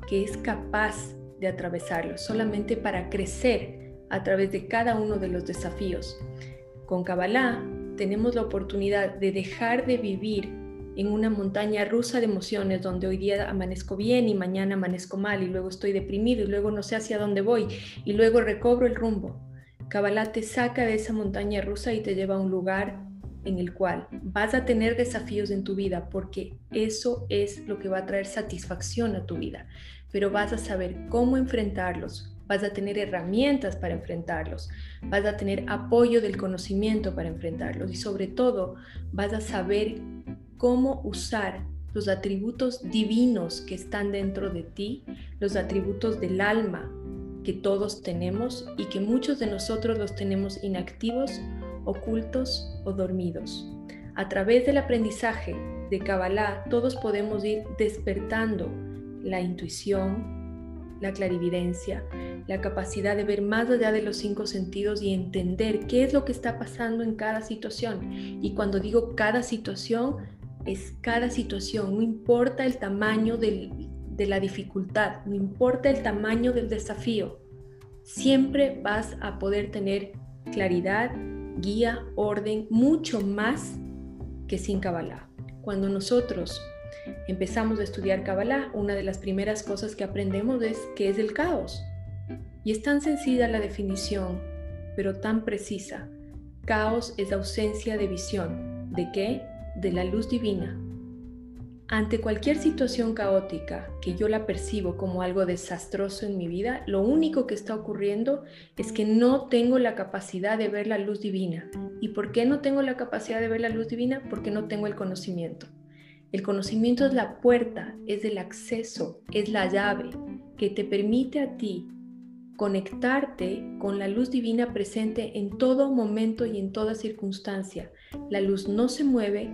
que es capaz de atravesarlo, solamente para crecer a través de cada uno de los desafíos. Con Kabbalah tenemos la oportunidad de dejar de vivir en una montaña rusa de emociones donde hoy día amanezco bien y mañana amanezco mal y luego estoy deprimido y luego no sé hacia dónde voy y luego recobro el rumbo. Kabbalah te saca de esa montaña rusa y te lleva a un lugar en el cual vas a tener desafíos en tu vida porque eso es lo que va a traer satisfacción a tu vida, pero vas a saber cómo enfrentarlos, vas a tener herramientas para enfrentarlos, vas a tener apoyo del conocimiento para enfrentarlos y sobre todo vas a saber cómo usar los atributos divinos que están dentro de ti, los atributos del alma que todos tenemos y que muchos de nosotros los tenemos inactivos, ocultos o dormidos. A través del aprendizaje de Kabbalah, todos podemos ir despertando la intuición, la clarividencia, la capacidad de ver más allá de los cinco sentidos y entender qué es lo que está pasando en cada situación. Y cuando digo cada situación, es cada situación, no importa el tamaño de la dificultad, no importa el tamaño del desafío, siempre vas a poder tener claridad, guía, orden, mucho más que sin Kabbalah. Cuando nosotros empezamos a estudiar Kabbalah, una de las primeras cosas que aprendemos es qué es el caos. Y es tan sencilla la definición, pero tan precisa. Caos es ausencia de visión. ¿De qué? de la luz divina. Ante cualquier situación caótica que yo la percibo como algo desastroso en mi vida, lo único que está ocurriendo es que no tengo la capacidad de ver la luz divina. ¿Y por qué no tengo la capacidad de ver la luz divina? Porque no tengo el conocimiento. El conocimiento es la puerta, es el acceso, es la llave que te permite a ti conectarte con la luz divina presente en todo momento y en toda circunstancia. La luz no se mueve,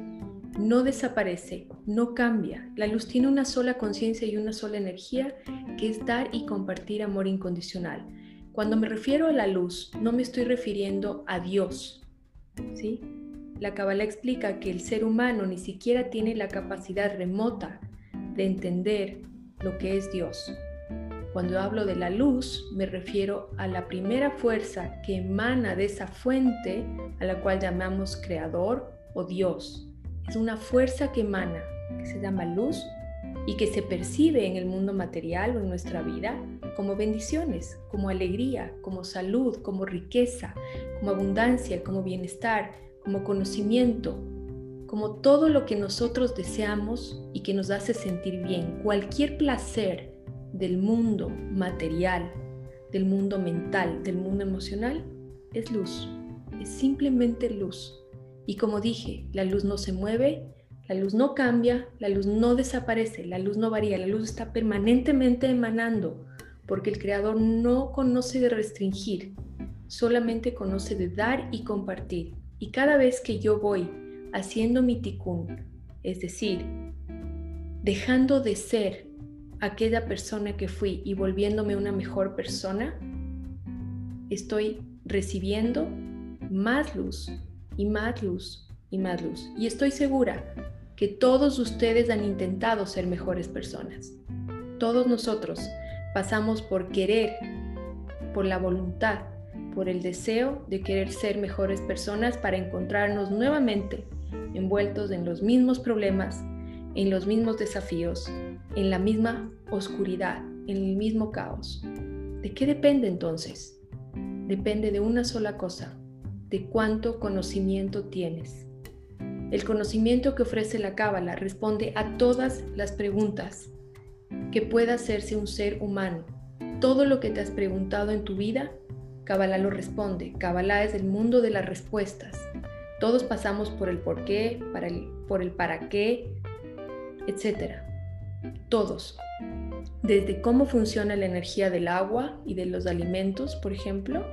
no desaparece, no cambia. La luz tiene una sola conciencia y una sola energía que es dar y compartir amor incondicional. Cuando me refiero a la luz, no me estoy refiriendo a Dios. ¿sí? La Kabbalah explica que el ser humano ni siquiera tiene la capacidad remota de entender lo que es Dios. Cuando hablo de la luz, me refiero a la primera fuerza que emana de esa fuente a la cual llamamos creador o Dios. Es una fuerza que emana, que se llama luz y que se percibe en el mundo material o en nuestra vida como bendiciones, como alegría, como salud, como riqueza, como abundancia, como bienestar, como conocimiento, como todo lo que nosotros deseamos y que nos hace sentir bien. Cualquier placer del mundo material, del mundo mental, del mundo emocional, es luz. Es simplemente luz. Y como dije, la luz no se mueve, la luz no cambia, la luz no desaparece, la luz no varía, la luz está permanentemente emanando, porque el Creador no conoce de restringir, solamente conoce de dar y compartir. Y cada vez que yo voy haciendo mi tikkun, es decir, dejando de ser aquella persona que fui y volviéndome una mejor persona, estoy recibiendo más luz y más luz y más luz. Y estoy segura que todos ustedes han intentado ser mejores personas. Todos nosotros pasamos por querer, por la voluntad, por el deseo de querer ser mejores personas para encontrarnos nuevamente envueltos en los mismos problemas, en los mismos desafíos, en la misma oscuridad en el mismo caos. ¿De qué depende entonces? Depende de una sola cosa, de cuánto conocimiento tienes. El conocimiento que ofrece la Cábala responde a todas las preguntas que pueda hacerse un ser humano. Todo lo que te has preguntado en tu vida, Cábala lo responde. Cábala es el mundo de las respuestas. Todos pasamos por el por qué, para el, por el para qué, etc. Todos. Desde cómo funciona la energía del agua y de los alimentos, por ejemplo,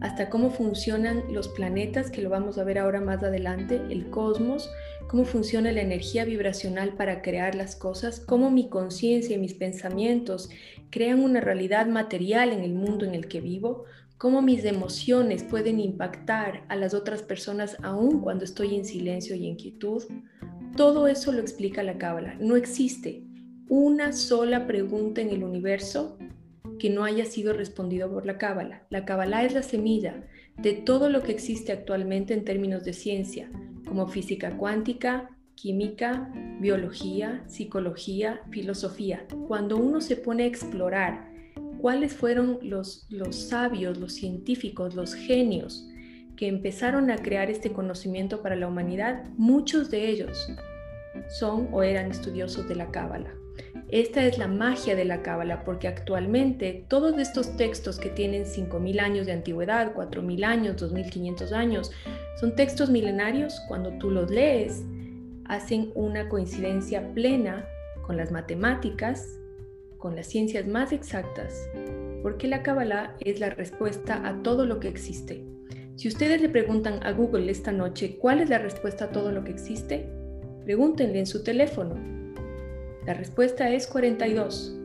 hasta cómo funcionan los planetas, que lo vamos a ver ahora más adelante, el cosmos, cómo funciona la energía vibracional para crear las cosas, cómo mi conciencia y mis pensamientos crean una realidad material en el mundo en el que vivo, cómo mis emociones pueden impactar a las otras personas aún cuando estoy en silencio y en quietud. Todo eso lo explica la Cábala. No existe una sola pregunta en el universo que no haya sido respondido por la Cábala. La Cábala es la semilla de todo lo que existe actualmente en términos de ciencia, como física cuántica, química, biología, psicología, filosofía. Cuando uno se pone a explorar cuáles fueron los, los sabios, los científicos, los genios que empezaron a crear este conocimiento para la humanidad, muchos de ellos son o eran estudiosos de la Cábala. Esta es la magia de la Cábala, porque actualmente todos estos textos que tienen 5.000 años de antigüedad, 4.000 años, 2.500 años, son textos milenarios. Cuando tú los lees, hacen una coincidencia plena con las matemáticas, con las ciencias más exactas, porque la Cábala es la respuesta a todo lo que existe. Si ustedes le preguntan a Google esta noche cuál es la respuesta a todo lo que existe, pregúntenle en su teléfono la respuesta es 42.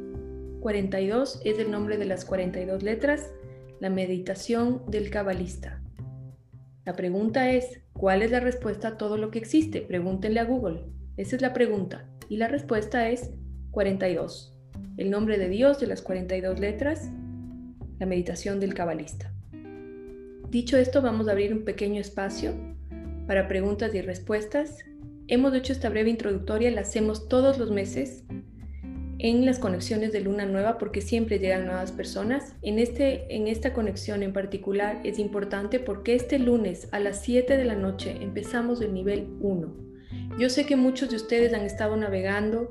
42 es el nombre de las 42 letras, la meditación del cabalista. La pregunta es, ¿cuál es la respuesta a todo lo que existe? Pregúntenle a Google. Esa es la pregunta. Y la respuesta es 42. El nombre de Dios de las 42 letras, la meditación del cabalista. Dicho esto, vamos a abrir un pequeño espacio para preguntas y respuestas Hemos hecho esta breve introductoria, la hacemos todos los meses en las conexiones de Luna Nueva porque siempre llegan nuevas personas. En, este, en esta conexión en particular es importante porque este lunes a las 7 de la noche empezamos el nivel 1. Yo sé que muchos de ustedes han estado navegando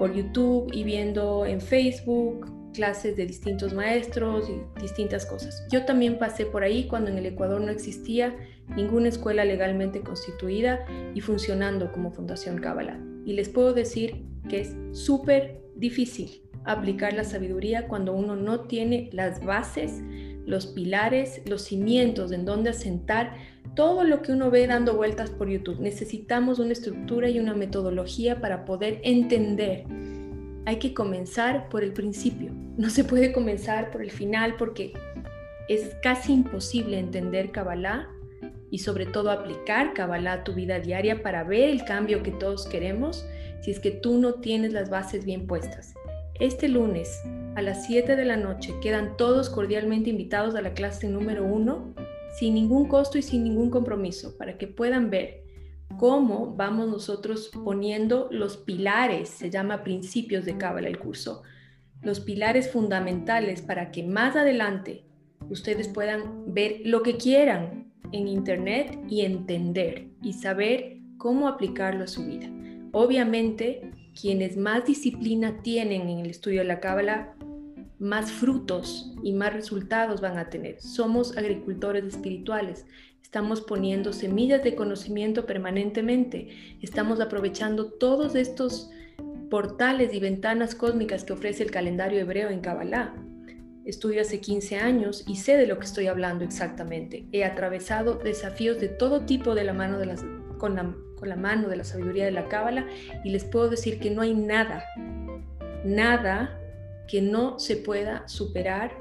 por YouTube y viendo en Facebook clases de distintos maestros y distintas cosas. Yo también pasé por ahí cuando en el Ecuador no existía ninguna escuela legalmente constituida y funcionando como Fundación Cábala. Y les puedo decir que es súper difícil aplicar la sabiduría cuando uno no tiene las bases, los pilares, los cimientos en donde asentar todo lo que uno ve dando vueltas por YouTube. Necesitamos una estructura y una metodología para poder entender hay que comenzar por el principio. No se puede comenzar por el final porque es casi imposible entender Kabbalah y sobre todo aplicar Kabbalah a tu vida diaria para ver el cambio que todos queremos si es que tú no tienes las bases bien puestas. Este lunes a las 7 de la noche quedan todos cordialmente invitados a la clase número 1 sin ningún costo y sin ningún compromiso para que puedan ver cómo vamos nosotros poniendo los pilares, se llama principios de Cábala el curso, los pilares fundamentales para que más adelante ustedes puedan ver lo que quieran en Internet y entender y saber cómo aplicarlo a su vida. Obviamente, quienes más disciplina tienen en el estudio de la Cábala, más frutos y más resultados van a tener. Somos agricultores espirituales. Estamos poniendo semillas de conocimiento permanentemente. Estamos aprovechando todos estos portales y ventanas cósmicas que ofrece el calendario hebreo en Kabbalah. Estudio hace 15 años y sé de lo que estoy hablando exactamente. He atravesado desafíos de todo tipo de la mano de las, con, la, con la mano de la sabiduría de la Cábala y les puedo decir que no hay nada, nada que no se pueda superar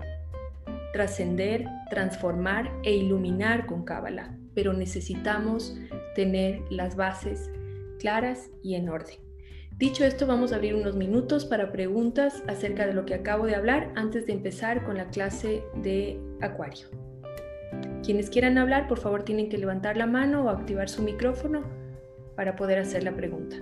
trascender, transformar e iluminar con Cábala, pero necesitamos tener las bases claras y en orden. Dicho esto, vamos a abrir unos minutos para preguntas acerca de lo que acabo de hablar antes de empezar con la clase de Acuario. Quienes quieran hablar, por favor, tienen que levantar la mano o activar su micrófono para poder hacer la pregunta.